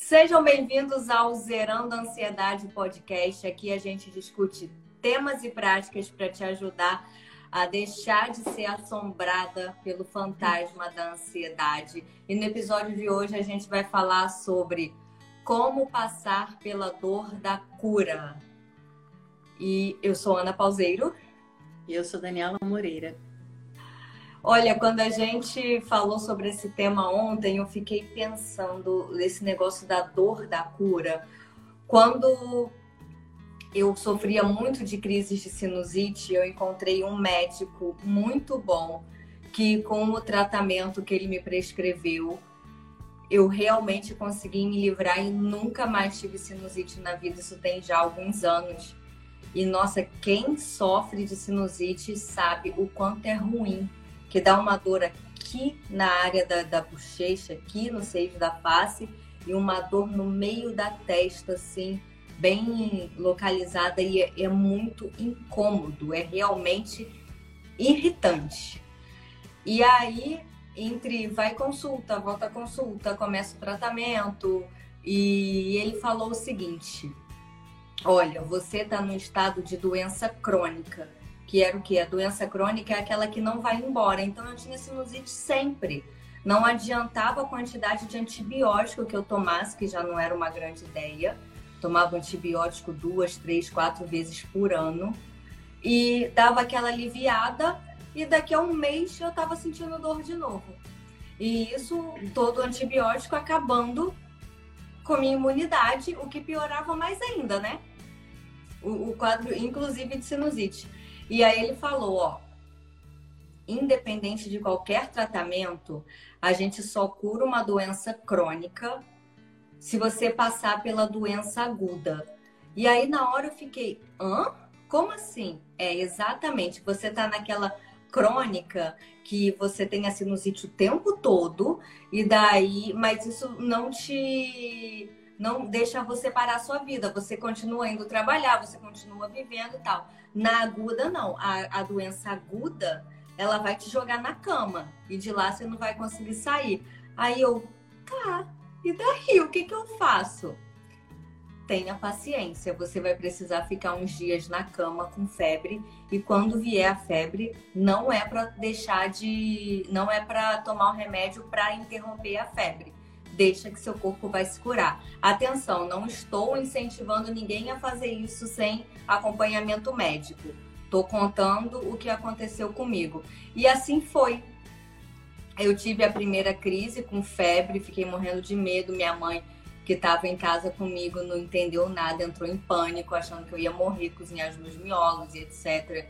Sejam bem-vindos ao Zerando Ansiedade Podcast. Aqui a gente discute temas e práticas para te ajudar a deixar de ser assombrada pelo fantasma da ansiedade. E no episódio de hoje a gente vai falar sobre como passar pela dor da cura. E eu sou Ana Pauseiro. E eu sou Daniela Moreira. Olha, quando a gente falou sobre esse tema ontem, eu fiquei pensando nesse negócio da dor da cura. Quando eu sofria muito de crises de sinusite, eu encontrei um médico muito bom que, com o tratamento que ele me prescreveu, eu realmente consegui me livrar e nunca mais tive sinusite na vida. Isso tem já alguns anos. E nossa, quem sofre de sinusite sabe o quanto é ruim que dá uma dor aqui na área da, da bochecha, aqui no seio da face, e uma dor no meio da testa, assim, bem localizada, e é, é muito incômodo, é realmente irritante. E aí, entre vai consulta, volta consulta, começa o tratamento, e ele falou o seguinte: olha, você está no estado de doença crônica que era o que? A doença crônica é aquela que não vai embora. Então eu tinha sinusite sempre. Não adiantava a quantidade de antibiótico que eu tomasse, que já não era uma grande ideia. Tomava antibiótico duas, três, quatro vezes por ano. E dava aquela aliviada, e daqui a um mês eu estava sentindo dor de novo. E isso, todo antibiótico acabando com minha imunidade, o que piorava mais ainda, né? O, o quadro, inclusive, de sinusite. E aí ele falou, ó, independente de qualquer tratamento, a gente só cura uma doença crônica se você passar pela doença aguda. E aí na hora eu fiquei, hã? Como assim? É exatamente, você tá naquela crônica que você tem a sinusite o tempo todo e daí, mas isso não te não deixa você parar a sua vida. Você continua indo trabalhar, você continua vivendo e tal. Na aguda, não. A, a doença aguda, ela vai te jogar na cama. E de lá você não vai conseguir sair. Aí eu, tá, e daí? O que, que eu faço? Tenha paciência, você vai precisar ficar uns dias na cama com febre e quando vier a febre, não é para deixar de, não é para tomar o remédio para interromper a febre deixa que seu corpo vai se curar. Atenção, não estou incentivando ninguém a fazer isso sem acompanhamento médico. Estou contando o que aconteceu comigo. E assim foi. Eu tive a primeira crise com febre, fiquei morrendo de medo. Minha mãe, que estava em casa comigo, não entendeu nada, entrou em pânico, achando que eu ia morrer, cozinhar os meus miolos e etc.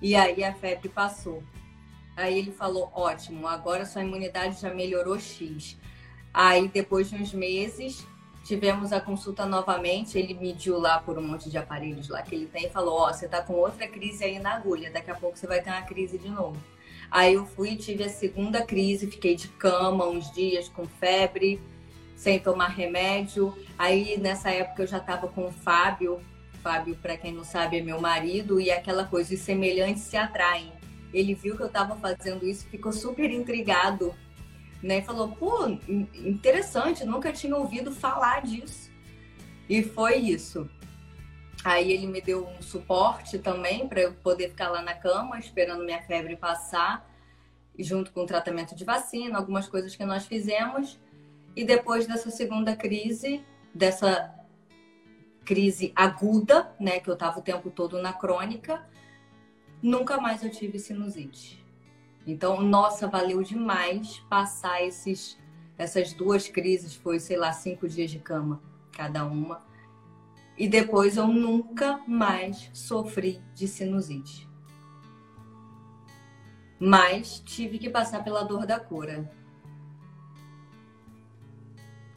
E aí a febre passou. Aí ele falou: ótimo, agora sua imunidade já melhorou X. Aí, depois de uns meses, tivemos a consulta novamente. Ele mediu lá por um monte de aparelhos lá que ele tem e falou: Ó, oh, você tá com outra crise aí na agulha, daqui a pouco você vai ter uma crise de novo. Aí eu fui, tive a segunda crise, fiquei de cama uns dias com febre, sem tomar remédio. Aí nessa época eu já tava com o Fábio. Fábio, para quem não sabe, é meu marido, e aquela coisa, os semelhantes se atraem. Ele viu que eu tava fazendo isso, ficou super intrigado né? Falou, pô, interessante, nunca tinha ouvido falar disso. E foi isso. Aí ele me deu um suporte também para eu poder ficar lá na cama esperando minha febre passar, junto com o tratamento de vacina, algumas coisas que nós fizemos. E depois dessa segunda crise, dessa crise aguda, né, que eu estava o tempo todo na crônica, nunca mais eu tive sinusite. Então, nossa, valeu demais passar esses, essas duas crises. Foi, sei lá, cinco dias de cama cada uma. E depois eu nunca mais sofri de sinusite. Mas tive que passar pela dor da cura.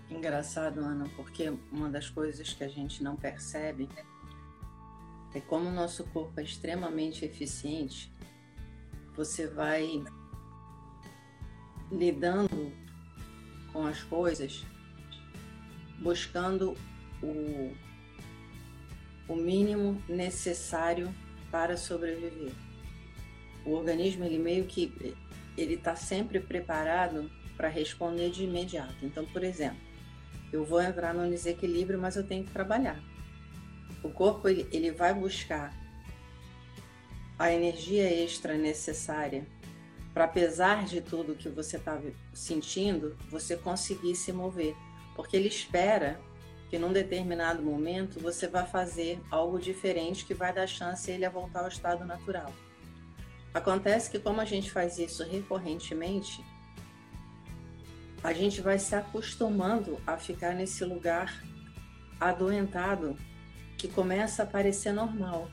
Engraçado, Ana, porque uma das coisas que a gente não percebe é como o nosso corpo é extremamente eficiente você vai lidando com as coisas, buscando o, o mínimo necessário para sobreviver. O organismo ele meio que ele está sempre preparado para responder de imediato. Então, por exemplo, eu vou entrar no desequilíbrio, mas eu tenho que trabalhar. O corpo ele, ele vai buscar a energia extra necessária para, apesar de tudo que você está sentindo, você conseguir se mover. Porque ele espera que num determinado momento você vai fazer algo diferente que vai dar chance a ele a voltar ao estado natural. Acontece que como a gente faz isso recorrentemente, a gente vai se acostumando a ficar nesse lugar adoentado que começa a parecer normal.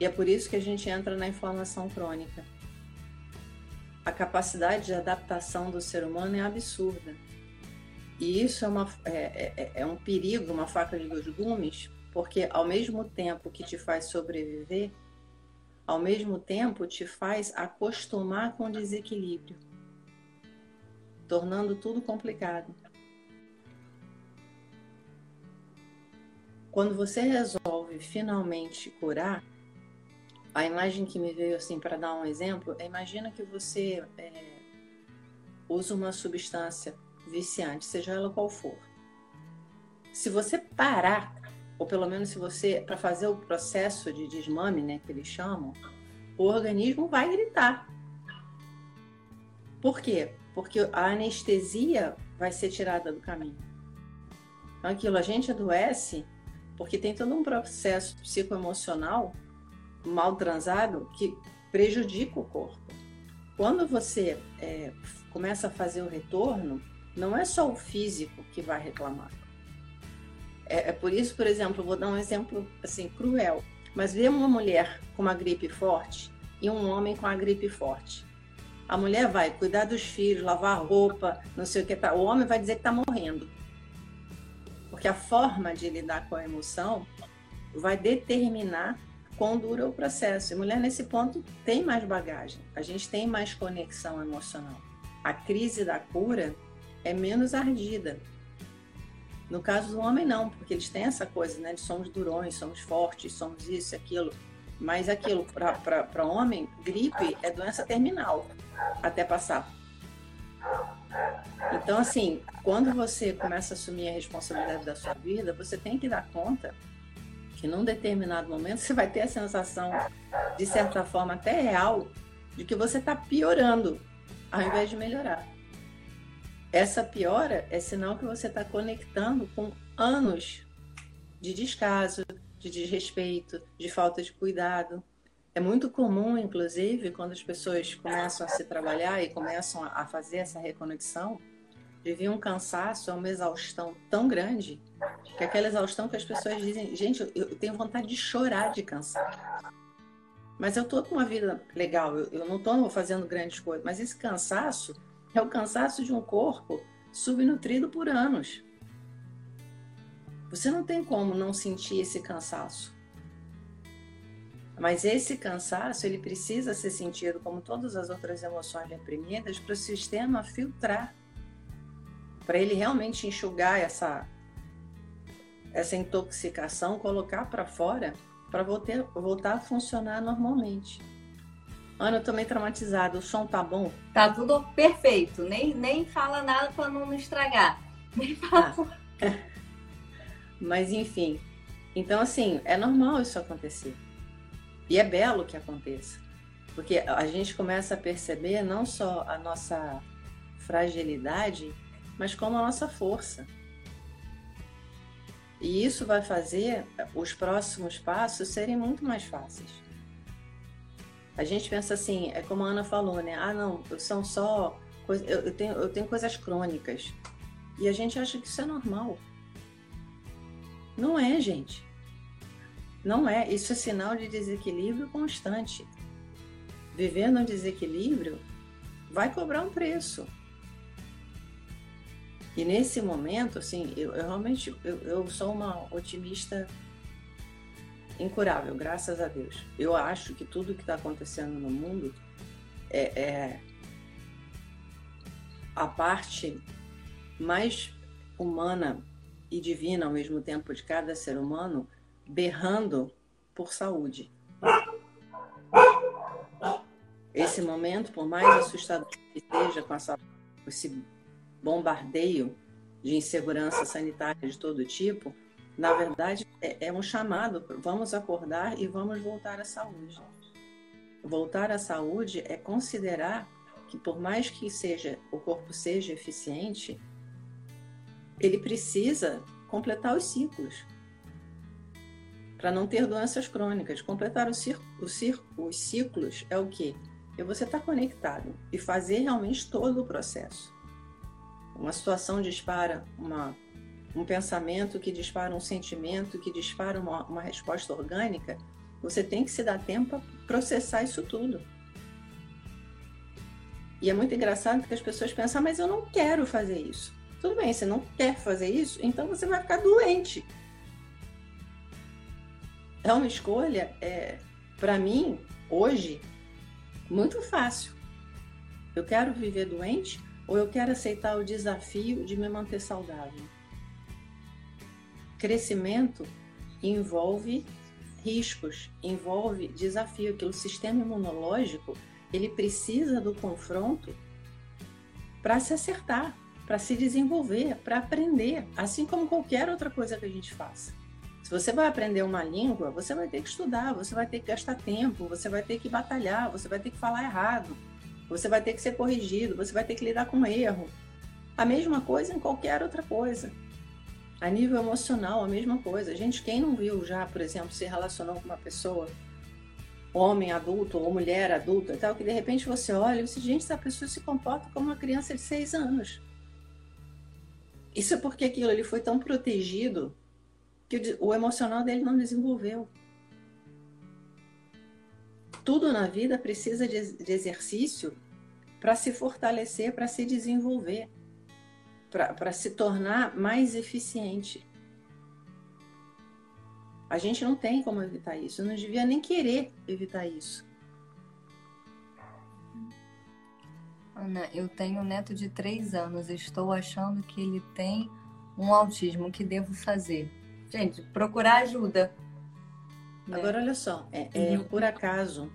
E é por isso que a gente entra na inflamação crônica. A capacidade de adaptação do ser humano é absurda. E isso é, uma, é, é, é um perigo, uma faca de dois gumes, porque ao mesmo tempo que te faz sobreviver, ao mesmo tempo te faz acostumar com o desequilíbrio, tornando tudo complicado. Quando você resolve finalmente curar, a imagem que me veio assim para dar um exemplo, é, imagina que você é, usa uma substância viciante, seja ela qual for. Se você parar ou pelo menos se você, para fazer o processo de desmame, né, que eles chamam, o organismo vai gritar. Por quê? Porque a anestesia vai ser tirada do caminho. Então, aquilo, a gente adoece porque tem todo um processo psicoemocional mal transado que prejudica o corpo. Quando você é, começa a fazer o retorno, não é só o físico que vai reclamar é, é por isso, por exemplo, vou dar um exemplo assim cruel, mas ver uma mulher com uma gripe forte e um homem com a gripe forte. A mulher vai cuidar dos filhos, lavar roupa, não sei o que tá. O homem vai dizer que está morrendo. Porque a forma de lidar com a emoção vai determinar quão dura o processo. E mulher, nesse ponto, tem mais bagagem. A gente tem mais conexão emocional. A crise da cura é menos ardida. No caso do homem, não, porque eles têm essa coisa, né? De somos durões, somos fortes, somos isso, aquilo. Mas aquilo, para homem, gripe é doença terminal até passar. Então, assim, quando você começa a assumir a responsabilidade da sua vida, você tem que dar conta que num determinado momento você vai ter a sensação, de certa forma até real, de que você está piorando ao invés de melhorar. Essa piora é sinal que você está conectando com anos de descaso, de desrespeito, de falta de cuidado. É muito comum, inclusive, quando as pessoas começam a se trabalhar e começam a fazer essa reconexão, de vir um cansaço, uma exaustão tão grande, que é aquela exaustão que as pessoas dizem, gente, eu tenho vontade de chorar de cansar. Mas eu estou com uma vida legal, eu não estou fazendo grandes coisas, mas esse cansaço é o cansaço de um corpo subnutrido por anos. Você não tem como não sentir esse cansaço. Mas esse cansaço, ele precisa ser sentido como todas as outras emoções reprimidas para o sistema filtrar. Para ele realmente enxugar essa essa intoxicação, colocar para fora para voltar, a funcionar normalmente. Ana, eu tô meio traumatizada. O som tá bom? Tá tudo perfeito. Nem, nem fala nada para não estragar. Nem fala. Ah. Mas enfim. Então, assim, é normal isso acontecer. E é belo que aconteça. Porque a gente começa a perceber não só a nossa fragilidade, mas como a nossa força. E isso vai fazer os próximos passos serem muito mais fáceis. A gente pensa assim, é como a Ana falou, né? Ah, não, são só. Eu tenho, eu tenho coisas crônicas. E a gente acha que isso é normal. Não é, gente. Não é. Isso é sinal de desequilíbrio constante. Viver no desequilíbrio vai cobrar um preço. E nesse momento, assim, eu, eu realmente eu, eu sou uma otimista incurável, graças a Deus. Eu acho que tudo que está acontecendo no mundo é, é, a parte mais humana e divina ao mesmo tempo de cada ser humano berrando por saúde. Esse momento, por mais assustador que seja com essa, esse bombardeio de insegurança sanitária de todo tipo, na verdade é, é um chamado, vamos acordar e vamos voltar à saúde. Voltar à saúde é considerar que por mais que seja o corpo seja eficiente, ele precisa completar os ciclos para não ter doenças crônicas. Completar o cir o cir os ciclos é o quê? É você estar tá conectado e fazer realmente todo o processo. Uma situação dispara uma, um pensamento, que dispara um sentimento, que dispara uma, uma resposta orgânica. Você tem que se dar tempo para processar isso tudo. E é muito engraçado que as pessoas pensam, ah, mas eu não quero fazer isso. Tudo bem, você não quer fazer isso, então você vai ficar doente é uma escolha, é, para mim, hoje, muito fácil. Eu quero viver doente ou eu quero aceitar o desafio de me manter saudável? Crescimento envolve riscos, envolve desafio, que o sistema imunológico ele precisa do confronto para se acertar, para se desenvolver, para aprender, assim como qualquer outra coisa que a gente faça. Se você vai aprender uma língua, você vai ter que estudar, você vai ter que gastar tempo, você vai ter que batalhar, você vai ter que falar errado, você vai ter que ser corrigido, você vai ter que lidar com erro. A mesma coisa em qualquer outra coisa. A nível emocional, a mesma coisa. Gente, quem não viu já, por exemplo, se relacionou com uma pessoa, homem adulto ou mulher adulta tal, que de repente você olha e você, gente, essa pessoa se comporta como uma criança de seis anos. Isso é porque aquilo ele foi tão protegido que o emocional dele não desenvolveu. Tudo na vida precisa de, de exercício para se fortalecer, para se desenvolver, para se tornar mais eficiente. A gente não tem como evitar isso, não devia nem querer evitar isso. Ana, eu tenho um neto de três anos, estou achando que ele tem um autismo. O que devo fazer? Gente, procurar ajuda. Né? Agora, olha só, é, é uhum. por acaso,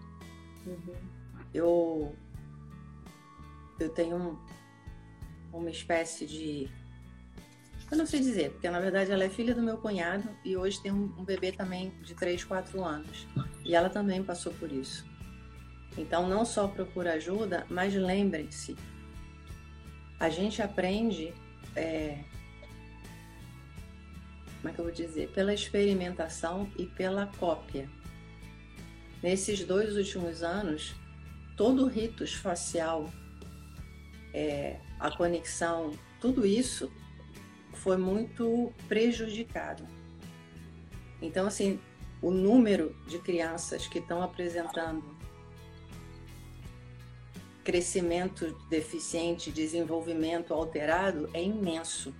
uhum. eu, eu tenho um, uma espécie de. Eu não sei dizer, porque na verdade ela é filha do meu cunhado e hoje tem um, um bebê também de 3, 4 anos. E ela também passou por isso. Então, não só procura ajuda, mas lembre-se, a gente aprende é, como é que eu vou dizer, pela experimentação e pela cópia. Nesses dois últimos anos, todo o rito facial, é, a conexão, tudo isso foi muito prejudicado. Então, assim, o número de crianças que estão apresentando crescimento deficiente, desenvolvimento alterado é imenso.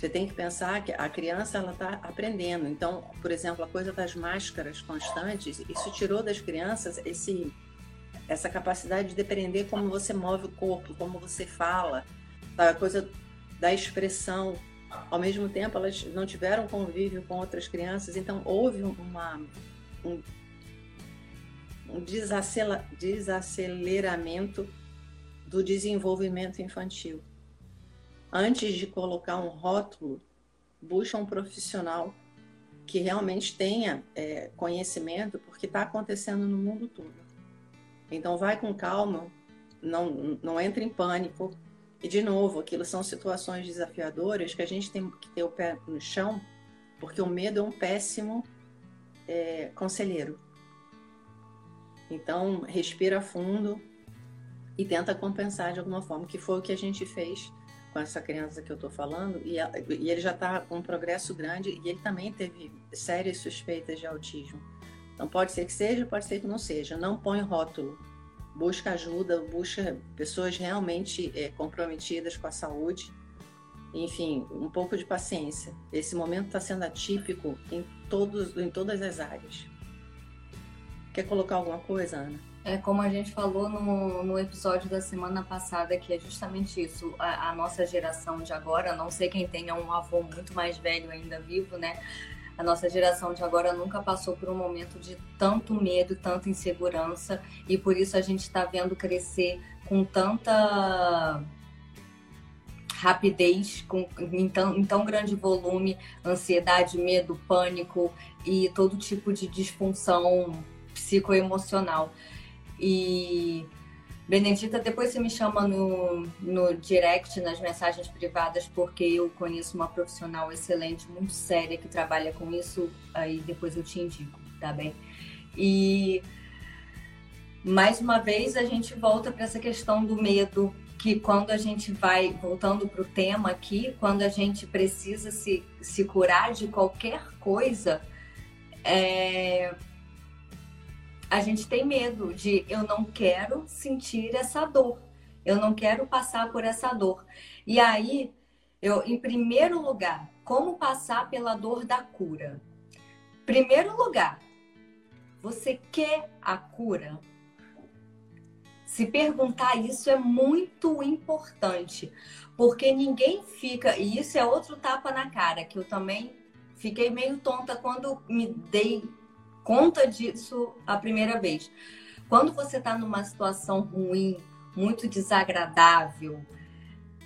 Você tem que pensar que a criança ela está aprendendo. Então, por exemplo, a coisa das máscaras constantes, isso tirou das crianças esse essa capacidade de depender como você move o corpo, como você fala, a coisa da expressão. Ao mesmo tempo, elas não tiveram convívio com outras crianças, então houve uma, um, um desaceleramento do desenvolvimento infantil antes de colocar um rótulo, busca um profissional que realmente tenha é, conhecimento, porque está acontecendo no mundo todo. Então, vai com calma, não, não entre em pânico. E, de novo, aquilo são situações desafiadoras que a gente tem que ter o pé no chão, porque o medo é um péssimo é, conselheiro. Então, respira fundo e tenta compensar de alguma forma, que foi o que a gente fez com essa criança que eu estou falando, e, a, e ele já está com um progresso grande e ele também teve sérias suspeitas de autismo. Então pode ser que seja, pode ser que não seja. Não põe rótulo. Busca ajuda, busca pessoas realmente é, comprometidas com a saúde. Enfim, um pouco de paciência. Esse momento está sendo atípico em, todos, em todas as áreas. Quer colocar alguma coisa, Ana? É como a gente falou no, no episódio da semana passada, que é justamente isso. A, a, nossa geração de agora, não sei quem tenha um avô muito mais velho ainda vivo, né? A nossa geração de agora nunca passou por um momento de tanto medo, tanta insegurança, e por isso a gente está vendo crescer com tanta rapidez, com, em, tão, em tão grande volume, ansiedade, medo, pânico e todo tipo de disfunção psicoemocional. E Benedita, depois você me chama no, no direct, nas mensagens privadas, porque eu conheço uma profissional excelente, muito séria, que trabalha com isso, aí depois eu te indico, tá bem? E mais uma vez a gente volta para essa questão do medo, que quando a gente vai, voltando para o tema aqui, quando a gente precisa se, se curar de qualquer coisa, é, a gente tem medo de eu não quero sentir essa dor, eu não quero passar por essa dor. E aí, eu, em primeiro lugar, como passar pela dor da cura? Primeiro lugar, você quer a cura? Se perguntar isso é muito importante, porque ninguém fica, e isso é outro tapa na cara, que eu também fiquei meio tonta quando me dei conta disso a primeira vez. Quando você está numa situação ruim, muito desagradável,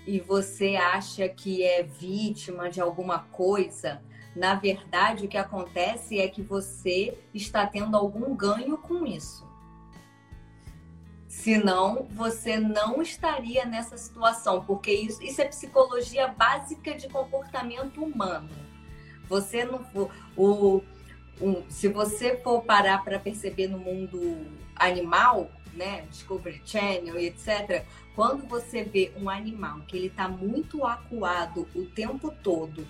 e você acha que é vítima de alguma coisa, na verdade o que acontece é que você está tendo algum ganho com isso. Senão, você não estaria nessa situação, porque isso, isso é psicologia básica de comportamento humano. Você não. O, um, se você for parar para perceber no mundo animal, né, Discovery Channel e etc, quando você vê um animal que ele está muito acuado o tempo todo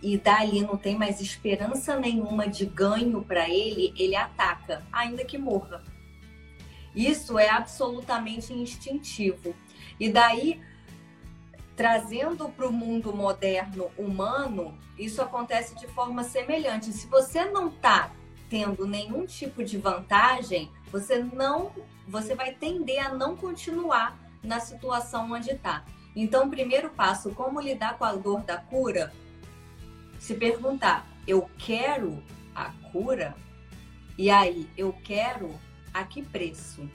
e dali não tem mais esperança nenhuma de ganho para ele, ele ataca, ainda que morra. Isso é absolutamente instintivo. E daí trazendo para o mundo moderno humano, isso acontece de forma semelhante. Se você não está tendo nenhum tipo de vantagem, você não, você vai tender a não continuar na situação onde está. Então, primeiro passo, como lidar com a dor da cura? Se perguntar, eu quero a cura? E aí, eu quero a que preço?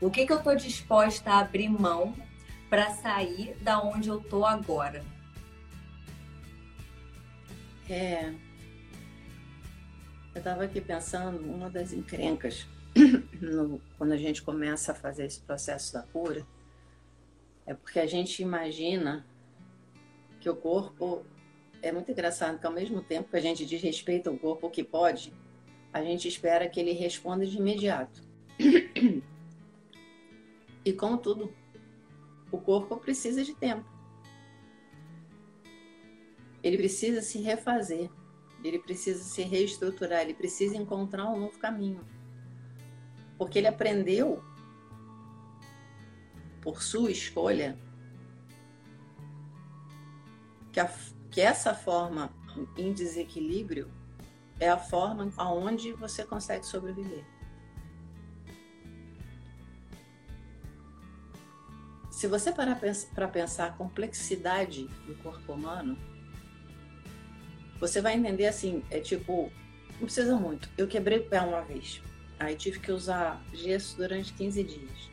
O que, que eu estou disposta a abrir mão para sair da onde eu tô agora? É. Eu estava aqui pensando, uma das encrencas, no, quando a gente começa a fazer esse processo da cura, é porque a gente imagina que o corpo é muito engraçado que ao mesmo tempo que a gente diz respeito ao corpo o que pode, a gente espera que ele responda de imediato. E como tudo o corpo precisa de tempo. Ele precisa se refazer, ele precisa se reestruturar, ele precisa encontrar um novo caminho. Porque ele aprendeu, por sua escolha, que, a, que essa forma em desequilíbrio é a forma aonde você consegue sobreviver. Se você parar para pensar a complexidade do corpo humano, você vai entender assim, é tipo, não precisa muito. Eu quebrei o pé uma vez, aí tive que usar gesso durante 15 dias.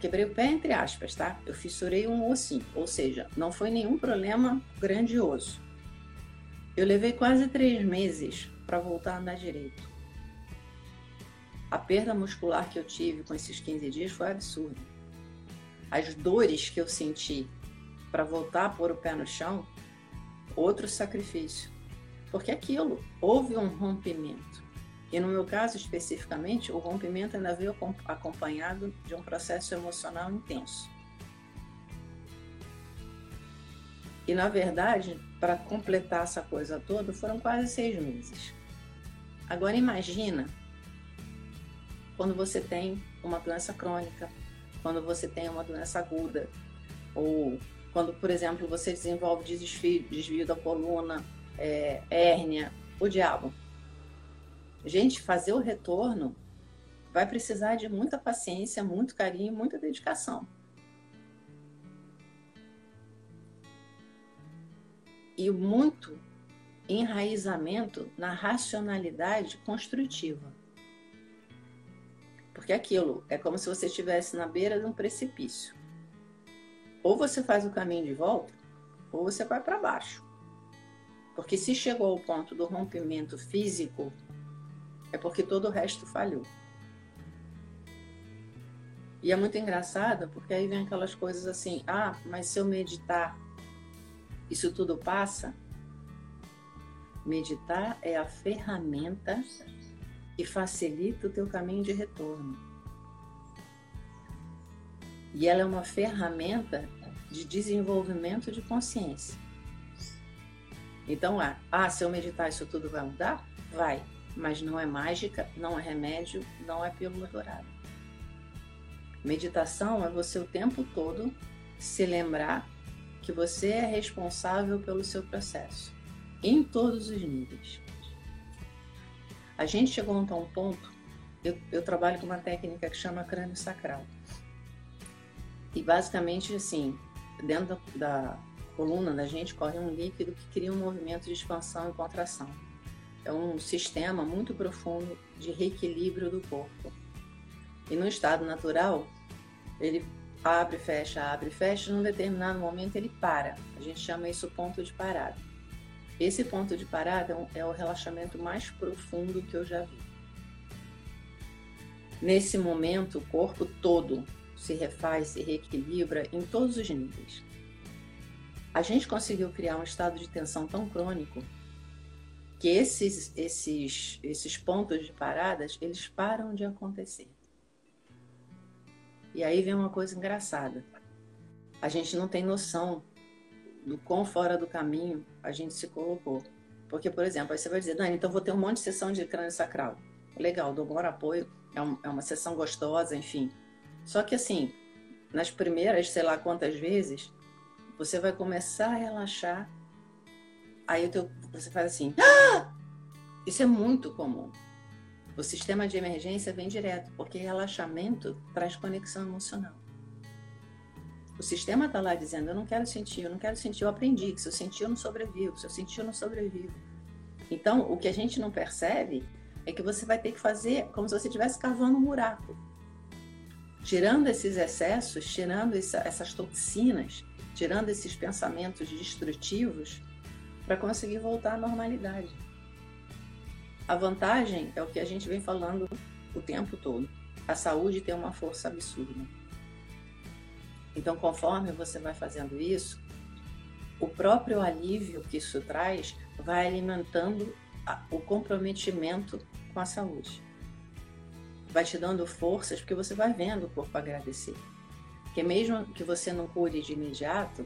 Quebrei o pé entre aspas, tá? Eu fissurei um ossinho, ou seja, não foi nenhum problema grandioso. Eu levei quase três meses para voltar a andar direito. A perda muscular que eu tive com esses 15 dias foi absurda. As dores que eu senti para voltar a pôr o pé no chão, outro sacrifício. Porque aquilo, houve um rompimento. E no meu caso especificamente, o rompimento ainda veio acompanhado de um processo emocional intenso. E na verdade, para completar essa coisa toda, foram quase seis meses. Agora imagina quando você tem uma doença crônica, quando você tem uma doença aguda, ou quando, por exemplo, você desenvolve desvio, desvio da coluna, é, hérnia, o diabo. Gente, fazer o retorno vai precisar de muita paciência, muito carinho, muita dedicação. E muito enraizamento na racionalidade construtiva. Porque aquilo é como se você estivesse na beira de um precipício. ou você faz o caminho de volta, ou você vai para baixo. Porque se chegou ao ponto do rompimento físico, é porque todo o resto falhou. E é muito engraçado, porque aí vem aquelas coisas assim: ah, mas se eu meditar, isso tudo passa? Meditar é a ferramenta que facilita o teu caminho de retorno. E ela é uma ferramenta de desenvolvimento de consciência. Então, ah, ah, se eu meditar isso tudo vai mudar? Vai, mas não é mágica, não é remédio, não é pílula dourada. Meditação é você o tempo todo se lembrar que você é responsável pelo seu processo, em todos os níveis. A gente chegou a um ponto, eu, eu trabalho com uma técnica que chama crânio sacral. E basicamente, assim, dentro da, da coluna da gente corre um líquido que cria um movimento de expansão e contração. É um sistema muito profundo de reequilíbrio do corpo. E no estado natural, ele abre, fecha, abre, fecha, num determinado momento ele para. A gente chama isso ponto de parada. Esse ponto de parada é, é o relaxamento mais profundo que eu já vi. Nesse momento, o corpo todo se refaz, se reequilibra em todos os níveis. A gente conseguiu criar um estado de tensão tão crônico que esses, esses, esses pontos de paradas, eles param de acontecer. E aí vem uma coisa engraçada. A gente não tem noção do quão fora do caminho a gente se colocou. Porque, por exemplo, aí você vai dizer, Dani, então vou ter um monte de sessão de crânio sacral. Legal, dou bom apoio, é, um, é uma sessão gostosa, enfim. Só que assim, nas primeiras, sei lá quantas vezes, você vai começar a relaxar, aí o teu, você faz assim, ah! isso é muito comum. O sistema de emergência vem direto, porque relaxamento traz conexão emocional. O sistema está lá dizendo: eu não quero sentir, eu não quero sentir, eu aprendi que se eu sentir, eu não sobrevivo, se eu sentir, eu não sobrevivo. Então, o que a gente não percebe é que você vai ter que fazer como se você estivesse cavando um buraco. Tirando esses excessos, tirando essa, essas toxinas, tirando esses pensamentos destrutivos, para conseguir voltar à normalidade. A vantagem é o que a gente vem falando o tempo todo. A saúde tem uma força absurda. Então, conforme você vai fazendo isso, o próprio alívio que isso traz vai alimentando o comprometimento com a saúde. Vai te dando forças, porque você vai vendo o corpo agradecer. Porque mesmo que você não cure de imediato,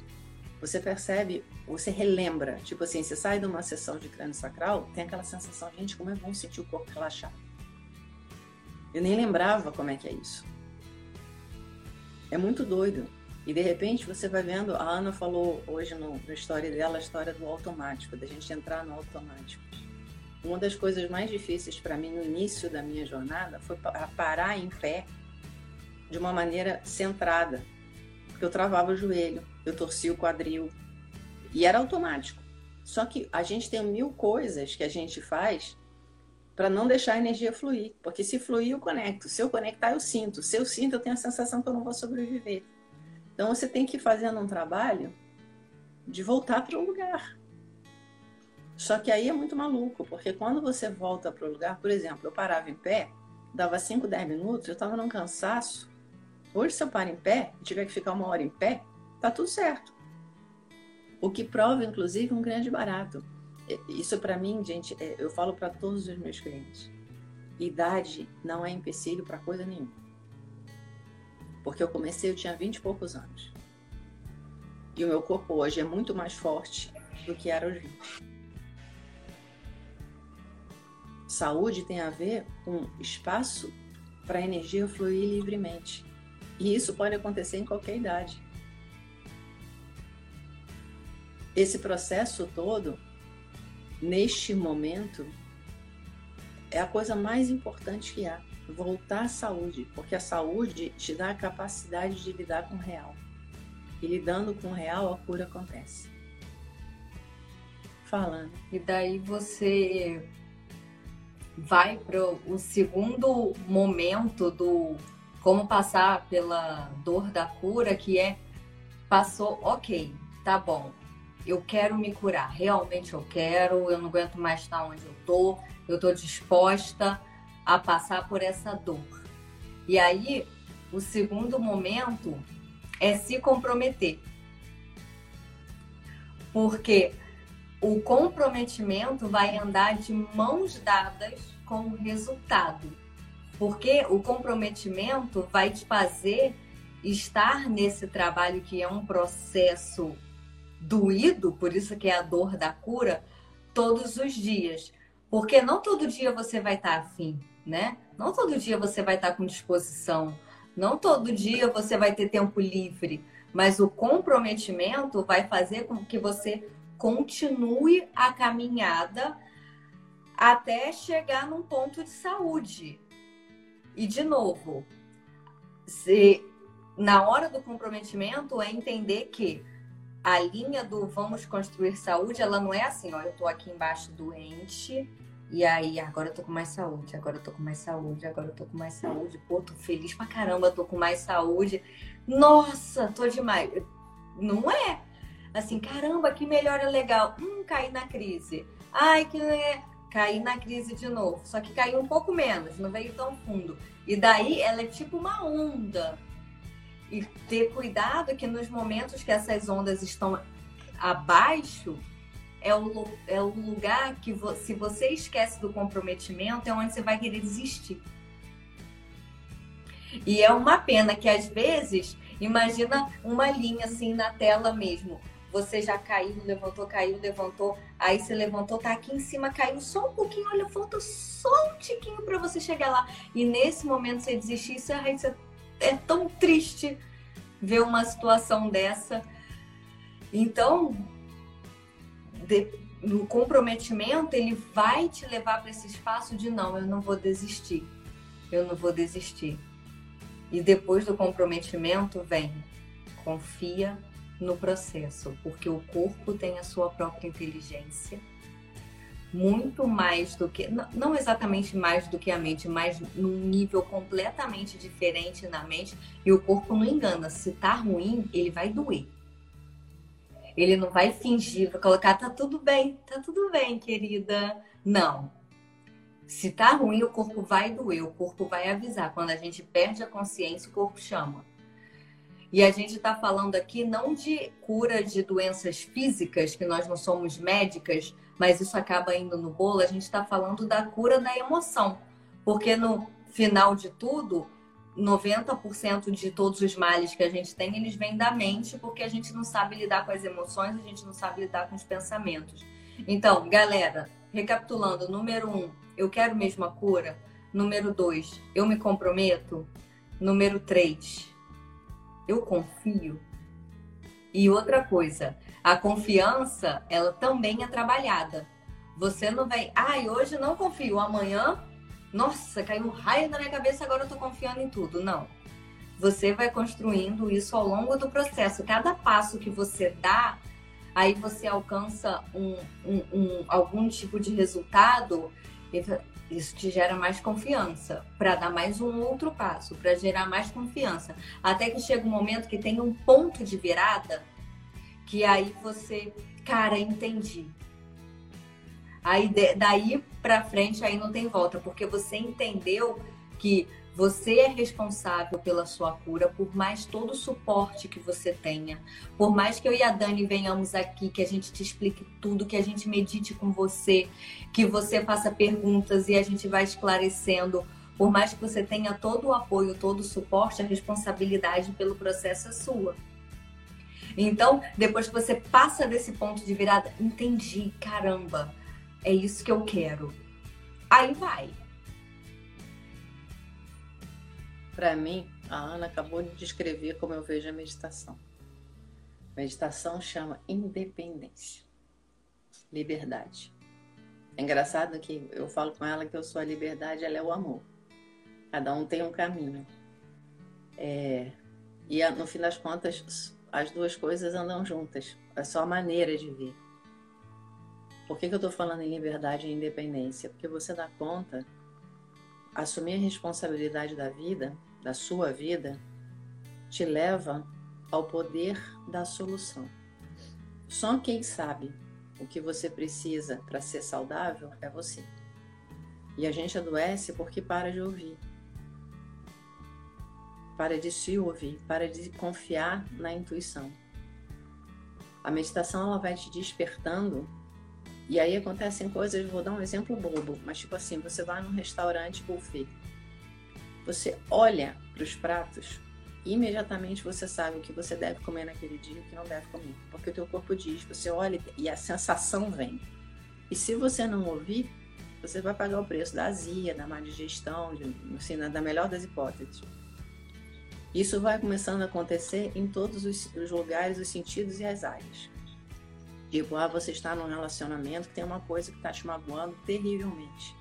você percebe, você relembra. Tipo assim, você sai de uma sessão de crânio sacral, tem aquela sensação, gente, como é bom sentir o corpo relaxado. Eu nem lembrava como é que é isso. É muito doido. E de repente você vai vendo, a Ana falou hoje no, na história dela, a história do automático, da gente entrar no automático. Uma das coisas mais difíceis para mim no início da minha jornada foi parar em pé de uma maneira centrada, porque eu travava o joelho, eu torcia o quadril e era automático. Só que a gente tem mil coisas que a gente faz para não deixar a energia fluir, porque se fluir eu conecto, se eu conectar eu sinto, se eu sinto eu tenho a sensação que eu não vou sobreviver. Então você tem que ir fazendo um trabalho de voltar para o lugar. Só que aí é muito maluco, porque quando você volta para o lugar, por exemplo, eu parava em pé, dava 5, 10 minutos, eu estava num cansaço, Hoje, se eu paro em pé e tiver que ficar uma hora em pé, tá tudo certo. O que prova, inclusive, um grande barato. Isso, para mim, gente, é, eu falo para todos os meus clientes: idade não é empecilho para coisa nenhuma. Porque eu comecei, eu tinha 20 e poucos anos. E o meu corpo hoje é muito mais forte do que era aos 20. Saúde tem a ver com espaço para a energia fluir livremente. E isso pode acontecer em qualquer idade. Esse processo todo, neste momento, é a coisa mais importante que há. Voltar à saúde, porque a saúde te dá a capacidade de lidar com o real. E lidando com o real, a cura acontece. Falando. E daí você vai para o segundo momento do como passar pela dor da cura, que é Passou, ok, tá bom. Eu quero me curar, realmente eu quero, eu não aguento mais estar onde eu tô, eu tô disposta a passar por essa dor. E aí, o segundo momento é se comprometer. Porque o comprometimento vai andar de mãos dadas com o resultado. Porque o comprometimento vai te fazer estar nesse trabalho que é um processo doído, por isso que é a dor da cura, todos os dias. Porque não todo dia você vai estar afim, né? Não todo dia você vai estar com disposição. Não todo dia você vai ter tempo livre. Mas o comprometimento vai fazer com que você continue a caminhada até chegar num ponto de saúde. E, de novo, se, na hora do comprometimento é entender que a linha do vamos construir saúde, ela não é assim, ó, eu tô aqui embaixo doente, e aí agora eu tô com mais saúde, agora eu tô com mais saúde, agora eu tô com mais saúde, pô, tô feliz pra caramba, tô com mais saúde. Nossa, tô demais. Não é assim, caramba, que melhora legal. Hum, caí na crise. Ai, que é. Caí na crise de novo. Só que caiu um pouco menos, não veio tão fundo. E daí ela é tipo uma onda. E ter cuidado que nos momentos que essas ondas estão abaixo, é o, é o lugar que, vo, se você esquece do comprometimento, é onde você vai querer desistir. E é uma pena que às vezes, imagina uma linha assim na tela mesmo você já caiu, levantou, caiu, levantou, aí você levantou, tá aqui em cima, caiu só um pouquinho, olha, falta só um tiquinho para você chegar lá. E nesse momento você desistir, isso é tão triste ver uma situação dessa. Então, de, no comprometimento, ele vai te levar para esse espaço de não, eu não vou desistir. Eu não vou desistir. E depois do comprometimento vem confia no processo, porque o corpo tem a sua própria inteligência, muito mais do que, não exatamente mais do que a mente, mas num nível completamente diferente na mente, e o corpo não engana. Se tá ruim, ele vai doer. Ele não vai fingir, vai colocar, tá tudo bem, tá tudo bem, querida. Não. Se tá ruim, o corpo vai doer, o corpo vai avisar. Quando a gente perde a consciência, o corpo chama. E a gente está falando aqui não de cura de doenças físicas, que nós não somos médicas, mas isso acaba indo no bolo. A gente está falando da cura da emoção. Porque no final de tudo, 90% de todos os males que a gente tem, eles vêm da mente, porque a gente não sabe lidar com as emoções, a gente não sabe lidar com os pensamentos. Então, galera, recapitulando: número um, eu quero mesmo a cura. Número dois, eu me comprometo. Número três, eu confio. E outra coisa, a confiança, ela também é trabalhada. Você não vai, ai, ah, hoje não confio, amanhã, nossa, caiu um raio na minha cabeça, agora eu tô confiando em tudo. Não. Você vai construindo isso ao longo do processo. Cada passo que você dá, aí você alcança um, um, um algum tipo de resultado isso te gera mais confiança para dar mais um outro passo, para gerar mais confiança. Até que chega um momento que tem um ponto de virada que aí você, cara, entendi. Aí daí para frente aí não tem volta, porque você entendeu que você é responsável pela sua cura, por mais todo o suporte que você tenha. Por mais que eu e a Dani venhamos aqui, que a gente te explique tudo, que a gente medite com você, que você faça perguntas e a gente vai esclarecendo. Por mais que você tenha todo o apoio, todo o suporte, a responsabilidade pelo processo é sua. Então, depois que você passa desse ponto de virada, entendi, caramba, é isso que eu quero. Aí vai Para mim, a Ana acabou de descrever como eu vejo a meditação. Meditação chama independência, liberdade. É engraçado que eu falo com ela que eu sou a liberdade, ela é o amor. Cada um tem um caminho. É, e no fim das contas, as duas coisas andam juntas. É só a maneira de ver. Por que, que eu estou falando em liberdade e independência? Porque você dá conta, assumir a responsabilidade da vida da sua vida te leva ao poder da solução. Só quem sabe o que você precisa para ser saudável é você. E a gente adoece porque para de ouvir. Para de se ouvir, para de confiar na intuição. A meditação ela vai te despertando e aí acontecem coisas, vou dar um exemplo bobo, mas tipo assim, você vai num restaurante buffet. Você olha para os pratos, e imediatamente você sabe o que você deve comer naquele dia e o que não deve comer, porque o teu corpo diz, você olha e a sensação vem. E se você não ouvir, você vai pagar o preço da azia, da má digestão, de, assim, da melhor das hipóteses. Isso vai começando a acontecer em todos os, os lugares, os sentidos e as áreas. Tipo, ah, você está num relacionamento que tem uma coisa que está te magoando terrivelmente,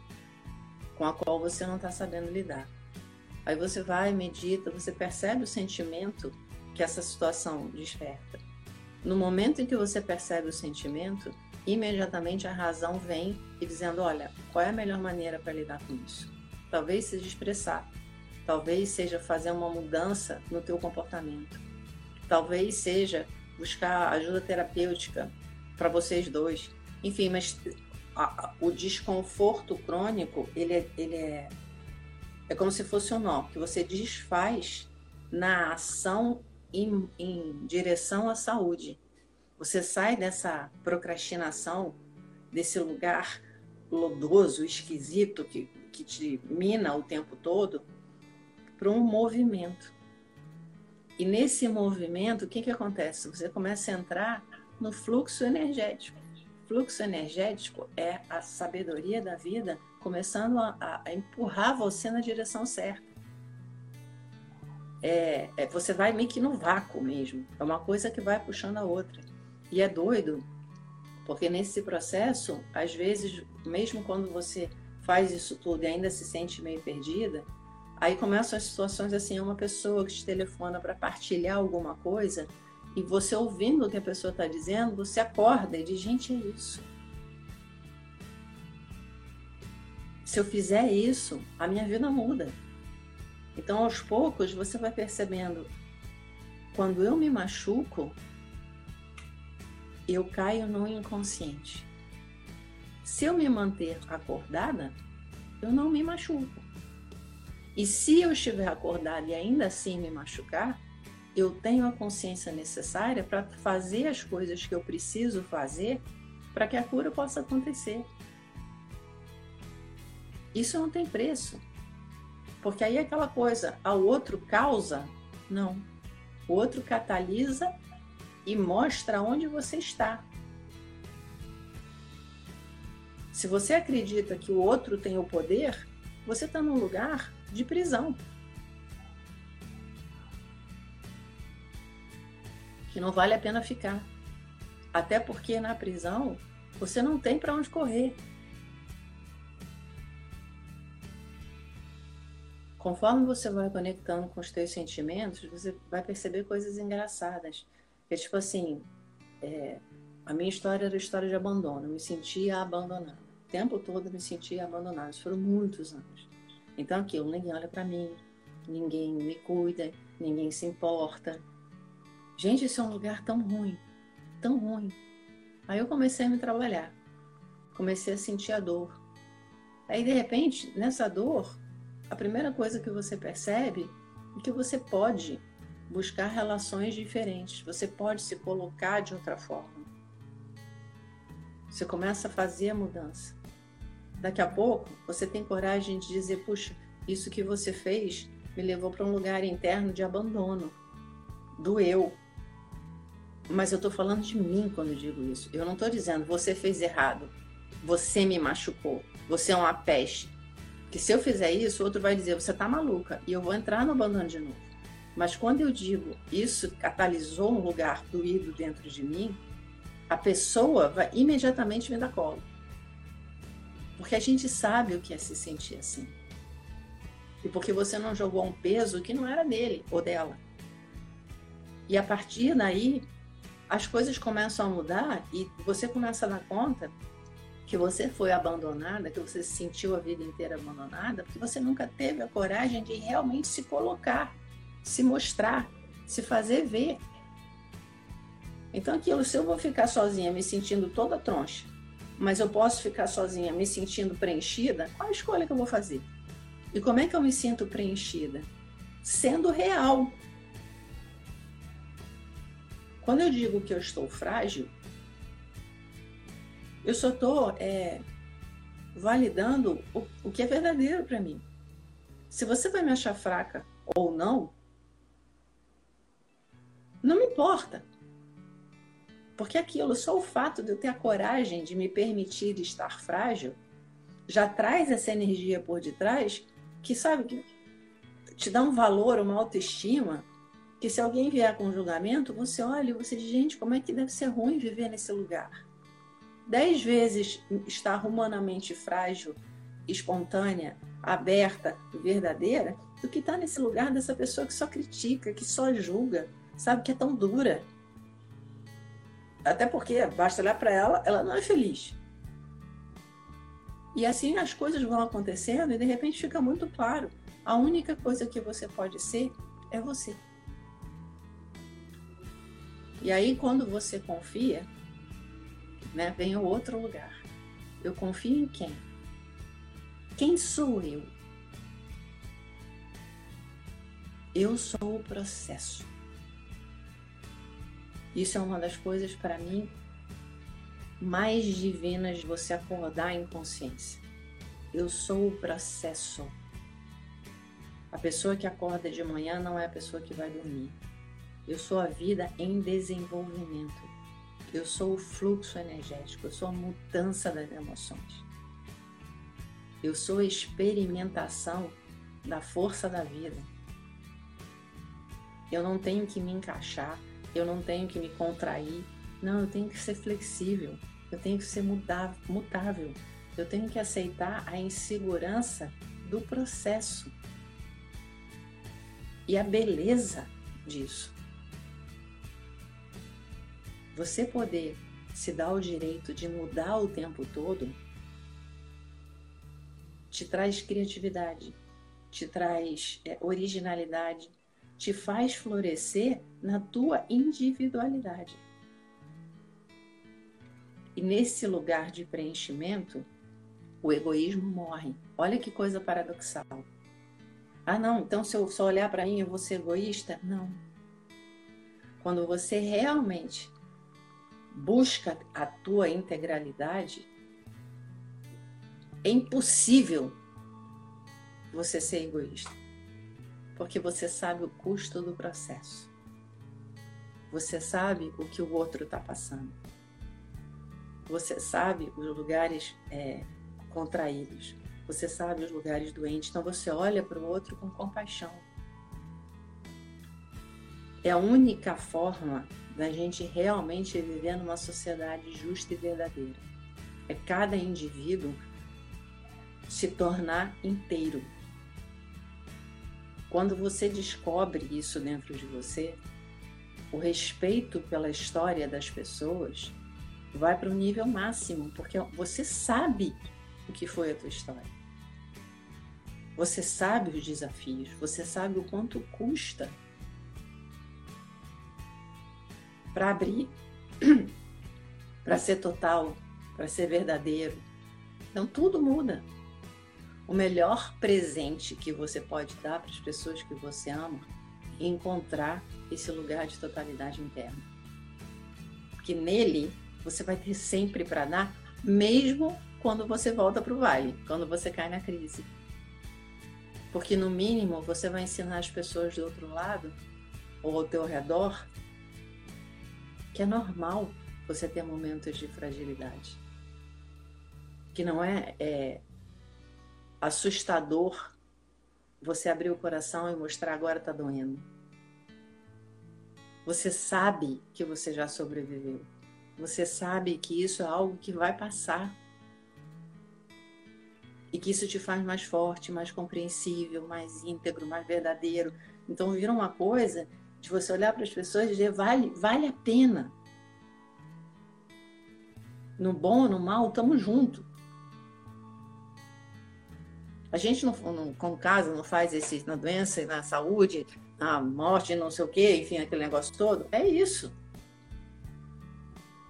com a qual você não está sabendo lidar. Aí você vai, medita, você percebe o sentimento que essa situação desperta. No momento em que você percebe o sentimento, imediatamente a razão vem e dizendo: olha, qual é a melhor maneira para lidar com isso? Talvez seja expressar, talvez seja fazer uma mudança no teu comportamento, talvez seja buscar ajuda terapêutica para vocês dois. Enfim, mas a, a, o desconforto crônico ele é, ele é é como se fosse um nó que você desfaz na ação em, em direção à saúde. Você sai dessa procrastinação, desse lugar lodoso, esquisito, que, que te mina o tempo todo, para um movimento. E nesse movimento, o que, que acontece? Você começa a entrar no fluxo energético. Fluxo energético é a sabedoria da vida começando a, a empurrar você na direção certa. É, é, você vai meio que no vácuo mesmo. É uma coisa que vai puxando a outra. E é doido, porque nesse processo, às vezes, mesmo quando você faz isso tudo e ainda se sente meio perdida, aí começam as situações assim, uma pessoa que te telefona para partilhar alguma coisa e você ouvindo o que a pessoa está dizendo, você acorda e diz, gente, é isso. Se eu fizer isso, a minha vida muda. Então, aos poucos, você vai percebendo, quando eu me machuco, eu caio no inconsciente. Se eu me manter acordada, eu não me machuco. E se eu estiver acordada e ainda assim me machucar, eu tenho a consciência necessária para fazer as coisas que eu preciso fazer para que a cura possa acontecer. Isso não tem preço. Porque aí aquela coisa, ao outro causa? Não. O outro catalisa e mostra onde você está. Se você acredita que o outro tem o poder, você está num lugar de prisão. Que não vale a pena ficar. Até porque na prisão você não tem para onde correr. conforme você vai conectando com os teus sentimentos, você vai perceber coisas engraçadas. É tipo assim, é, a minha história era história de abandono. Eu me sentia abandonada. O tempo todo eu me sentia abandonada. Isso foram muitos anos. Então aquilo, ninguém olha para mim, ninguém me cuida, ninguém se importa. Gente, isso é um lugar tão ruim, tão ruim. Aí eu comecei a me trabalhar. Comecei a sentir a dor. Aí de repente, nessa dor, a primeira coisa que você percebe é que você pode buscar relações diferentes, você pode se colocar de outra forma. Você começa a fazer a mudança. Daqui a pouco, você tem coragem de dizer: puxa, isso que você fez me levou para um lugar interno de abandono, do eu. Mas eu estou falando de mim quando digo isso. Eu não estou dizendo você fez errado, você me machucou, você é uma peste. Que se eu fizer isso, o outro vai dizer, você tá maluca, e eu vou entrar no abandono de novo. Mas quando eu digo isso catalisou um lugar doído dentro de mim, a pessoa vai imediatamente me dar colo. Porque a gente sabe o que é se sentir assim. E porque você não jogou um peso que não era dele ou dela. E a partir daí, as coisas começam a mudar e você começa a dar conta que você foi abandonada, que você se sentiu a vida inteira abandonada, porque você nunca teve a coragem de realmente se colocar, se mostrar, se fazer ver. Então, aquilo, se eu vou ficar sozinha me sentindo toda troncha, mas eu posso ficar sozinha me sentindo preenchida, qual a escolha que eu vou fazer? E como é que eu me sinto preenchida? Sendo real. Quando eu digo que eu estou frágil, eu só estou é, validando o, o que é verdadeiro para mim. Se você vai me achar fraca ou não, não me importa. Porque aquilo, só o fato de eu ter a coragem de me permitir estar frágil, já traz essa energia por detrás que, sabe, que te dá um valor, uma autoestima, que se alguém vier com julgamento, você olha e você diz, gente, como é que deve ser ruim viver nesse lugar? Dez vezes estar humanamente frágil, espontânea, aberta, verdadeira, do que estar nesse lugar dessa pessoa que só critica, que só julga, sabe, que é tão dura. Até porque basta olhar para ela, ela não é feliz. E assim as coisas vão acontecendo e de repente fica muito claro. A única coisa que você pode ser é você. E aí quando você confia, né, vem o outro lugar. Eu confio em quem? Quem sou eu? Eu sou o processo. Isso é uma das coisas para mim mais divinas de você acordar em consciência. Eu sou o processo. A pessoa que acorda de manhã não é a pessoa que vai dormir. Eu sou a vida em desenvolvimento. Eu sou o fluxo energético, eu sou a mudança das emoções. Eu sou a experimentação da força da vida. Eu não tenho que me encaixar, eu não tenho que me contrair. Não, eu tenho que ser flexível, eu tenho que ser mutável, eu tenho que aceitar a insegurança do processo e a beleza disso. Você poder se dar o direito de mudar o tempo todo te traz criatividade, te traz é, originalidade, te faz florescer na tua individualidade. E nesse lugar de preenchimento, o egoísmo morre. Olha que coisa paradoxal. Ah, não, então se eu só olhar para mim eu vou ser egoísta? Não. Quando você realmente busca a tua integralidade, é impossível você ser egoísta porque você sabe o custo do processo. Você sabe o que o outro está passando. Você sabe os lugares é, contraídos. Você sabe os lugares doentes. Então você olha para o outro com compaixão. É a única forma da gente realmente viver numa sociedade justa e verdadeira. É cada indivíduo se tornar inteiro quando você descobre isso dentro de você, o respeito pela história das pessoas vai para o nível máximo, porque você sabe o que foi a tua história. Você sabe os desafios, você sabe o quanto custa para abrir, para ser total, para ser verdadeiro. Então tudo muda o melhor presente que você pode dar para as pessoas que você ama é encontrar esse lugar de totalidade interna. Porque nele você vai ter sempre para dar, mesmo quando você volta para o vale, quando você cai na crise. Porque no mínimo você vai ensinar as pessoas do outro lado ou ao teu redor que é normal você ter momentos de fragilidade. Que não é, é assustador você abrir o coração e mostrar agora está doendo. Você sabe que você já sobreviveu. Você sabe que isso é algo que vai passar. E que isso te faz mais forte, mais compreensível, mais íntegro, mais verdadeiro. Então vira uma coisa de você olhar para as pessoas e dizer, vale, vale a pena. No bom ou no mal, estamos juntos. A gente não, não como casa, não faz esse na doença, na saúde, na morte, não sei o quê, enfim, aquele negócio todo. É isso.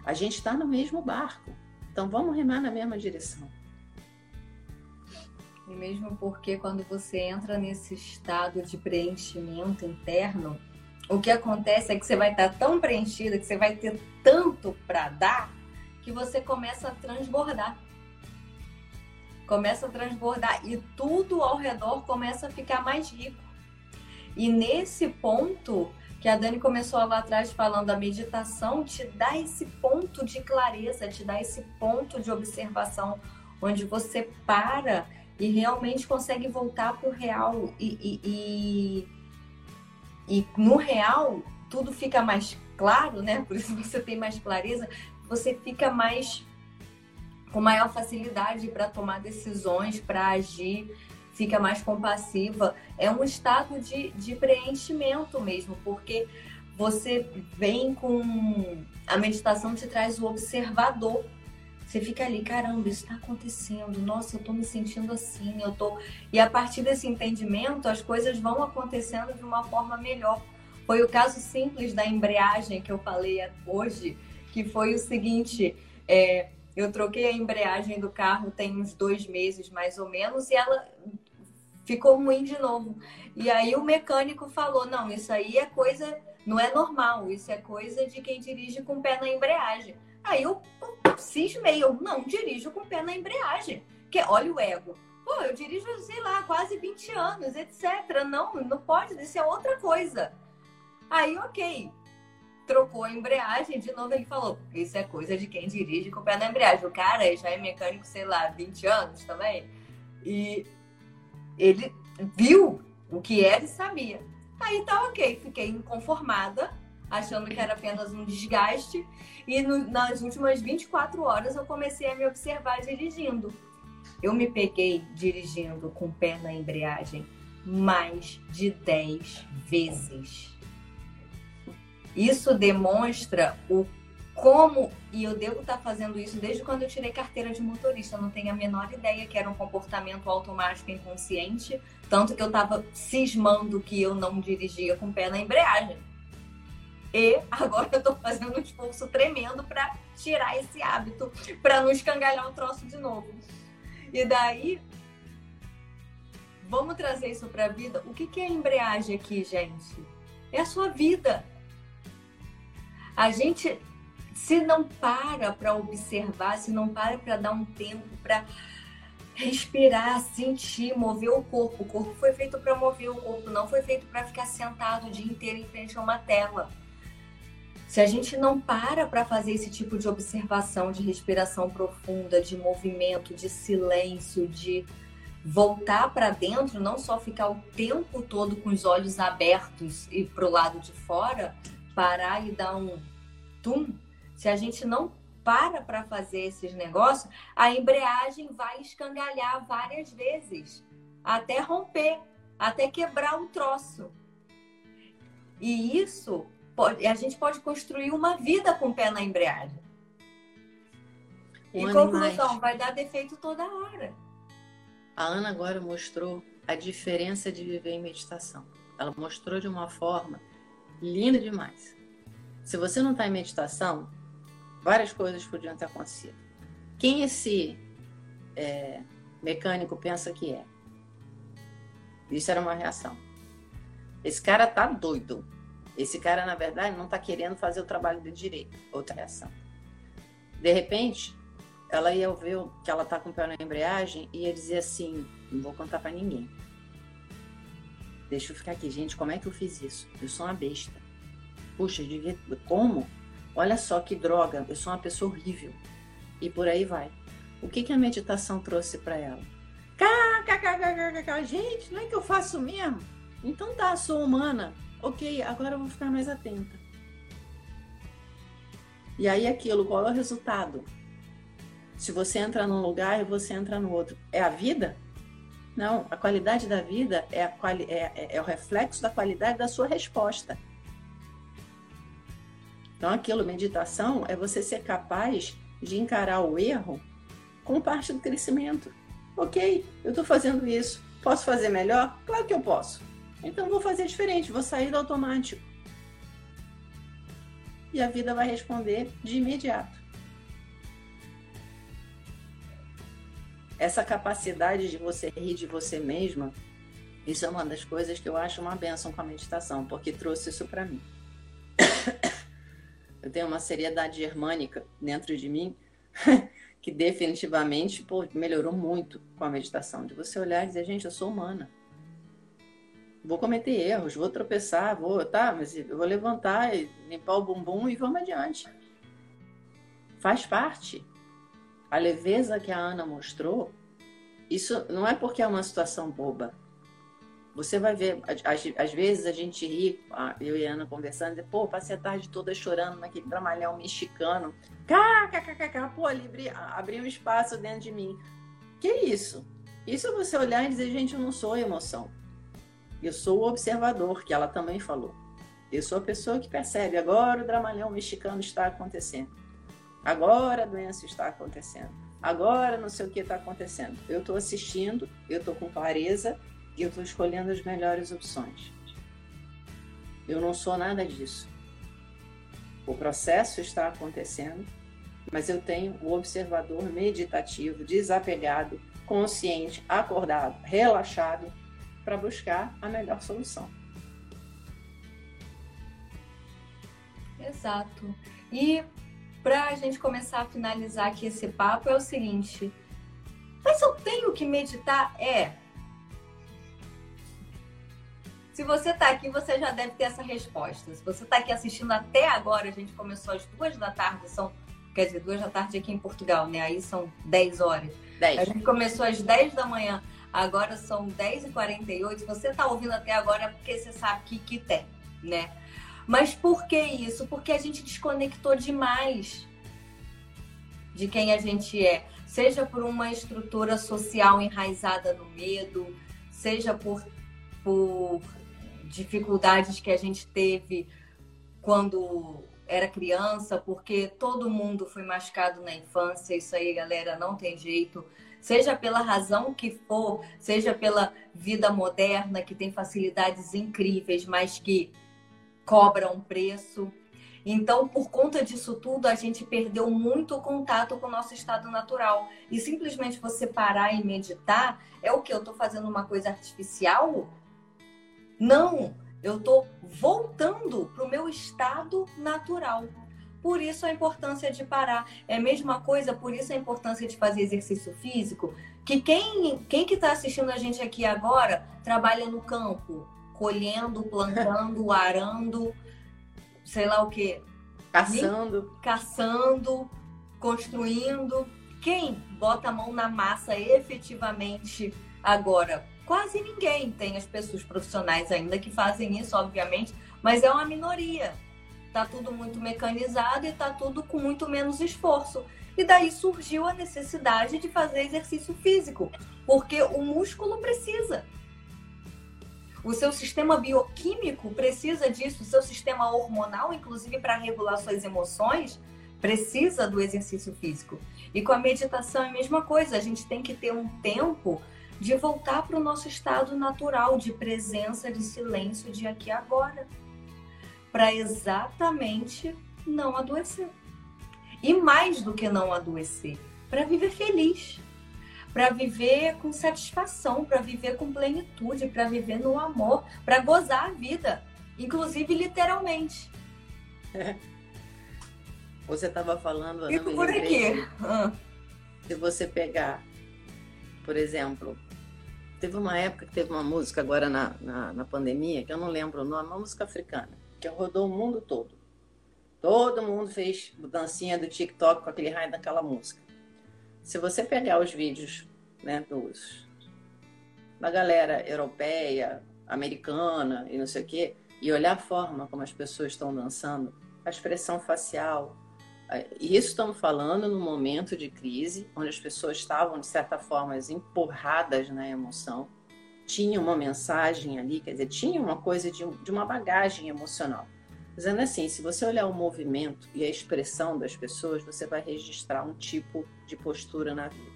A gente está no mesmo barco. Então vamos remar na mesma direção. E mesmo porque quando você entra nesse estado de preenchimento interno, o que acontece é que você vai estar tão preenchida, que você vai ter tanto para dar, que você começa a transbordar. Começa a transbordar e tudo ao redor começa a ficar mais rico. E nesse ponto que a Dani começou lá atrás falando, a meditação te dá esse ponto de clareza, te dá esse ponto de observação, onde você para e realmente consegue voltar para o real. E, e, e, e, no real, tudo fica mais claro, né? Por isso você tem mais clareza, você fica mais com maior facilidade para tomar decisões, para agir, fica mais compassiva. É um estado de, de preenchimento mesmo, porque você vem com. A meditação te traz o observador você fica ali, caramba, isso está acontecendo. Nossa, eu estou me sentindo assim. Eu tô. E a partir desse entendimento, as coisas vão acontecendo de uma forma melhor. Foi o caso simples da embreagem que eu falei hoje, que foi o seguinte: é, eu troquei a embreagem do carro tem uns dois meses mais ou menos e ela ficou ruim de novo. E aí o mecânico falou: não, isso aí é coisa, não é normal, isso é coisa de quem dirige com o pé na embreagem. Aí eu cismei, eu não dirijo com o pé na embreagem. Que olha o ego. Pô, eu dirijo, sei lá, quase 20 anos, etc. Não, não pode, isso é outra coisa. Aí, ok. Trocou a embreagem, de novo ele falou: Isso é coisa de quem dirige com o pé na embreagem. O cara já é mecânico, sei lá, 20 anos também. E ele viu o que era e sabia. Aí tá ok, fiquei inconformada achando que era apenas um desgaste. E no, nas últimas 24 horas eu comecei a me observar dirigindo. Eu me peguei dirigindo com o pé na embreagem mais de 10 vezes. Isso demonstra o como, e eu devo estar fazendo isso desde quando eu tirei carteira de motorista, eu não tenho a menor ideia que era um comportamento automático inconsciente, tanto que eu estava cismando que eu não dirigia com o pé na embreagem. E agora eu tô fazendo um esforço tremendo para tirar esse hábito, para não escangalhar o troço de novo. E daí, vamos trazer isso para a vida. O que, que é embreagem aqui, gente? É a sua vida. A gente, se não para para observar, se não para para dar um tempo para respirar, sentir, mover o corpo. O corpo foi feito para mover, o corpo não foi feito para ficar sentado o dia inteiro em frente a uma tela. Se a gente não para para fazer esse tipo de observação, de respiração profunda, de movimento, de silêncio, de voltar para dentro, não só ficar o tempo todo com os olhos abertos e para o lado de fora, parar e dar um tum. Se a gente não para para fazer esses negócios, a embreagem vai escangalhar várias vezes, até romper, até quebrar um troço. E isso pode, a gente pode construir uma vida com o pé na embreagem. Um e conclusão, vai dar defeito toda hora. A Ana agora mostrou a diferença de viver em meditação. Ela mostrou de uma forma linda demais. Se você não está em meditação, várias coisas podiam ter acontecido. Quem esse é, mecânico pensa que é? Isso era uma reação. Esse cara tá doido. Esse cara, na verdade, não está querendo fazer o trabalho de direito. Outra reação. De repente, ela ia ver que ela está com o pé na embreagem e ia dizer assim: não vou contar para ninguém. Deixa eu ficar aqui, gente. Como é que eu fiz isso? Eu sou uma besta. Puxa, devia... como? Olha só que droga. Eu sou uma pessoa horrível. E por aí vai. O que, que a meditação trouxe para ela? Gente, não é que eu faço mesmo? Então tá, sou humana ok, agora eu vou ficar mais atenta. E aí aquilo, qual é o resultado? Se você entra num lugar e você entra no outro, é a vida? Não, a qualidade da vida é, quali é, é, é o reflexo da qualidade da sua resposta. Então, aquilo, meditação, é você ser capaz de encarar o erro como parte do crescimento. Ok, eu estou fazendo isso. Posso fazer melhor? Claro que eu posso. Então vou fazer diferente, vou sair do automático. E a vida vai responder de imediato. Essa capacidade de você rir de você mesma, isso é uma das coisas que eu acho uma benção com a meditação, porque trouxe isso para mim. Eu tenho uma seriedade germânica dentro de mim que definitivamente pô, melhorou muito com a meditação. De você olhar e dizer, gente, eu sou humana. Vou cometer erros, vou tropeçar, vou, tá, mas eu vou levantar limpar o bumbum e vamos adiante. Faz parte. A leveza que a Ana mostrou, isso não é porque é uma situação boba. Você vai ver, às, vezes a gente ri, eu e a Ana conversando, e, pô, passei a tarde toda chorando naquele tramalhão mexicano. Kkkk, pô, ali abriu um espaço dentro de mim. Que isso? Isso é você olhar e dizer, gente, eu não sou emoção. Eu sou o observador, que ela também falou. Eu sou a pessoa que percebe, agora o dramalhão mexicano está acontecendo. Agora a doença está acontecendo. Agora não sei o que está acontecendo. Eu estou assistindo, eu estou com clareza e eu estou escolhendo as melhores opções. Eu não sou nada disso. O processo está acontecendo, mas eu tenho o observador meditativo, desapegado, consciente, acordado, relaxado, para buscar a melhor solução. Exato. E para a gente começar a finalizar aqui esse papo é o seguinte: mas eu tenho que meditar? É, se você está aqui, você já deve ter essa resposta. Se você está aqui assistindo até agora, a gente começou às duas da tarde, são, quer dizer, duas da tarde aqui em Portugal, né? Aí são 10 horas. 10. A gente começou às 10 da manhã, agora são 10h48. Se você está ouvindo até agora é porque você sabe que, que tem, né? Mas por que isso? Porque a gente desconectou demais de quem a gente é. Seja por uma estrutura social enraizada no medo, seja por, por dificuldades que a gente teve quando era criança, porque todo mundo foi machucado na infância, isso aí, galera, não tem jeito. Seja pela razão que for, seja pela vida moderna, que tem facilidades incríveis, mas que cobra um preço. Então, por conta disso tudo, a gente perdeu muito o contato com o nosso estado natural. E simplesmente você parar e meditar é o que? Eu estou fazendo uma coisa artificial? Não, eu estou voltando para o meu estado natural. Por isso a importância de parar. É a mesma coisa, por isso a importância de fazer exercício físico. Que quem, quem que está assistindo a gente aqui agora trabalha no campo, colhendo, plantando, arando, sei lá o que. Caçando. Caçando, construindo. Quem bota a mão na massa efetivamente agora? quase ninguém tem as pessoas profissionais ainda que fazem isso, obviamente, mas é uma minoria. Tá tudo muito mecanizado e tá tudo com muito menos esforço. E daí surgiu a necessidade de fazer exercício físico, porque o músculo precisa. O seu sistema bioquímico precisa disso, o seu sistema hormonal, inclusive para regular suas emoções, precisa do exercício físico. E com a meditação é a mesma coisa, a gente tem que ter um tempo de voltar para o nosso estado natural de presença, de silêncio, de aqui e agora, para exatamente não adoecer. E mais do que não adoecer, para viver feliz, para viver com satisfação, para viver com plenitude, para viver no amor, para gozar a vida, inclusive literalmente. É. Você estava falando, Fico por aqui. Se você pegar, por exemplo, Teve uma época que teve uma música agora na, na, na pandemia, que eu não lembro o nome, uma música africana, que rodou o mundo todo. Todo mundo fez dancinha do TikTok com aquele raio daquela música. Se você pegar os vídeos né, dos, da galera europeia, americana e não sei o quê, e olhar a forma como as pessoas estão dançando, a expressão facial, e isso estamos falando no momento de crise, onde as pessoas estavam, de certa forma, empurradas na emoção. Tinha uma mensagem ali, quer dizer, tinha uma coisa de, de uma bagagem emocional. Dizendo assim, se você olhar o movimento e a expressão das pessoas, você vai registrar um tipo de postura na vida.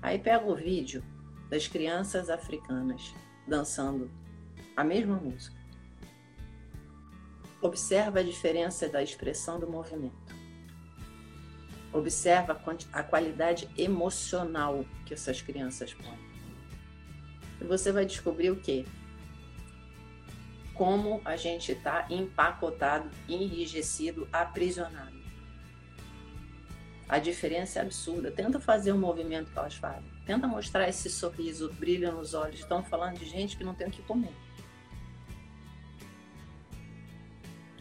Aí pega o vídeo das crianças africanas dançando a mesma música. Observa a diferença da expressão do movimento Observa a qualidade emocional que essas crianças põem. Você vai descobrir o quê? Como a gente está empacotado, enrijecido, aprisionado. A diferença é absurda. Tenta fazer o movimento que elas fazem. Tenta mostrar esse sorriso, brilho nos olhos. Estão falando de gente que não tem o que comer.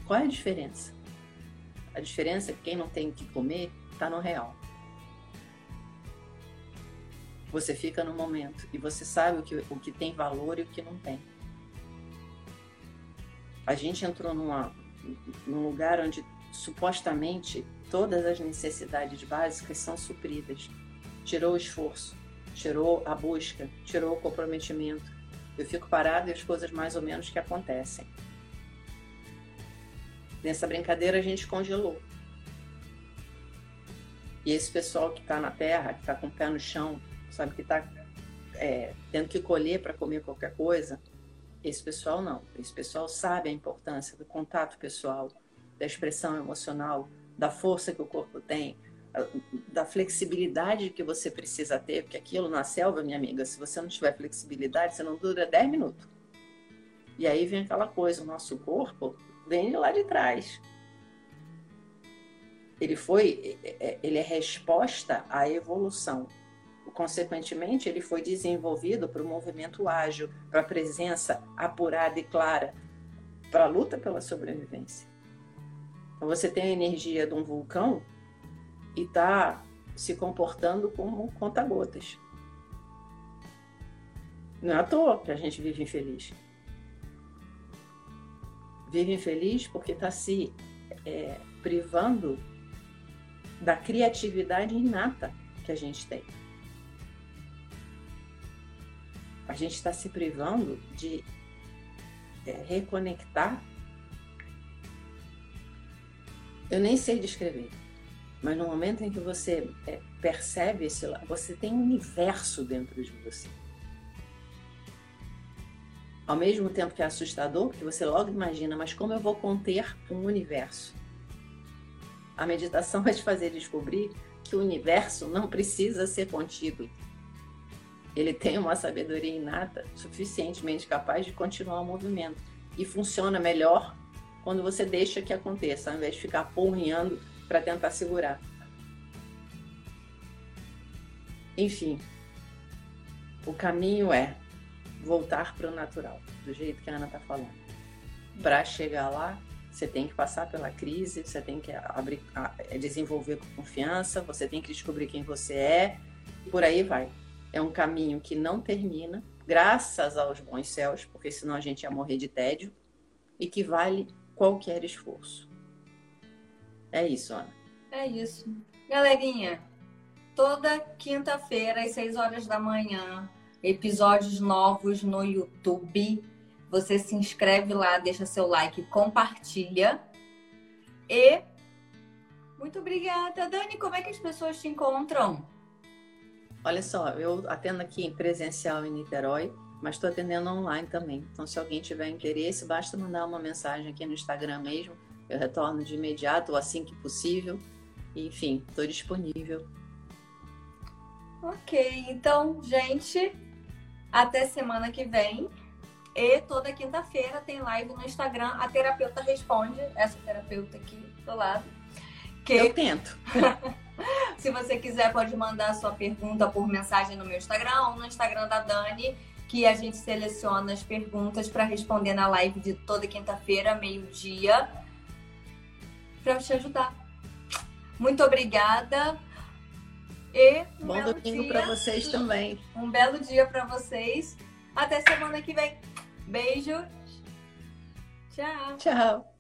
Qual é a diferença? A diferença é que quem não tem o que comer está no real. Você fica no momento e você sabe o que, o que tem valor e o que não tem. A gente entrou numa, num lugar onde supostamente todas as necessidades básicas são supridas. Tirou o esforço, tirou a busca, tirou o comprometimento. Eu fico parado e as coisas mais ou menos que acontecem. Nessa brincadeira a gente congelou. E esse pessoal que está na terra, que está com o pé no chão, sabe, que está é, tendo que colher para comer qualquer coisa, esse pessoal não. Esse pessoal sabe a importância do contato pessoal, da expressão emocional, da força que o corpo tem, da flexibilidade que você precisa ter, porque aquilo na selva, minha amiga, se você não tiver flexibilidade, você não dura 10 minutos. E aí vem aquela coisa, o nosso corpo vem de lá de trás ele foi, é, é, ele é resposta à evolução. Consequentemente, ele foi desenvolvido para o movimento ágil, para a presença apurada e clara, para a luta pela sobrevivência. Então, você tem a energia de um vulcão e está se comportando como conta-gotas. Não é à toa que a gente vive infeliz. Vive infeliz porque está se é, privando da criatividade inata que a gente tem. A gente está se privando de é, reconectar. Eu nem sei descrever, mas no momento em que você é, percebe esse lado, você tem um universo dentro de você. Ao mesmo tempo que é assustador, porque você logo imagina, mas como eu vou conter um universo? A meditação vai te fazer descobrir que o universo não precisa ser contido. Ele tem uma sabedoria inata suficientemente capaz de continuar o movimento e funciona melhor quando você deixa que aconteça, ao invés de ficar porrinhando para tentar segurar. Enfim, o caminho é voltar para o natural, do jeito que a Ana está falando. Para chegar lá, você tem que passar pela crise, você tem que abrir, é, desenvolver confiança, você tem que descobrir quem você é, por aí vai. É um caminho que não termina, graças aos bons céus, porque senão a gente ia morrer de tédio, e que vale qualquer esforço. É isso, Ana. É isso. Galerinha, toda quinta-feira, às 6 horas da manhã, episódios novos no YouTube você se inscreve lá, deixa seu like, compartilha. E muito obrigada. Dani, como é que as pessoas te encontram? Olha só, eu atendo aqui em presencial em Niterói, mas estou atendendo online também. Então, se alguém tiver interesse, basta mandar uma mensagem aqui no Instagram mesmo. Eu retorno de imediato ou assim que possível. enfim, estou disponível. Ok, então, gente, até semana que vem. E toda quinta-feira tem live no Instagram. A terapeuta responde, essa terapeuta aqui do lado. Que... Eu tento. Se você quiser, pode mandar sua pergunta por mensagem no meu Instagram ou no Instagram da Dani, que a gente seleciona as perguntas para responder na live de toda quinta-feira, meio-dia, para te ajudar. Muito obrigada. E um bom domingo para vocês também. Um belo dia para vocês. Até semana que vem. Beijo. Tchau. Tchau.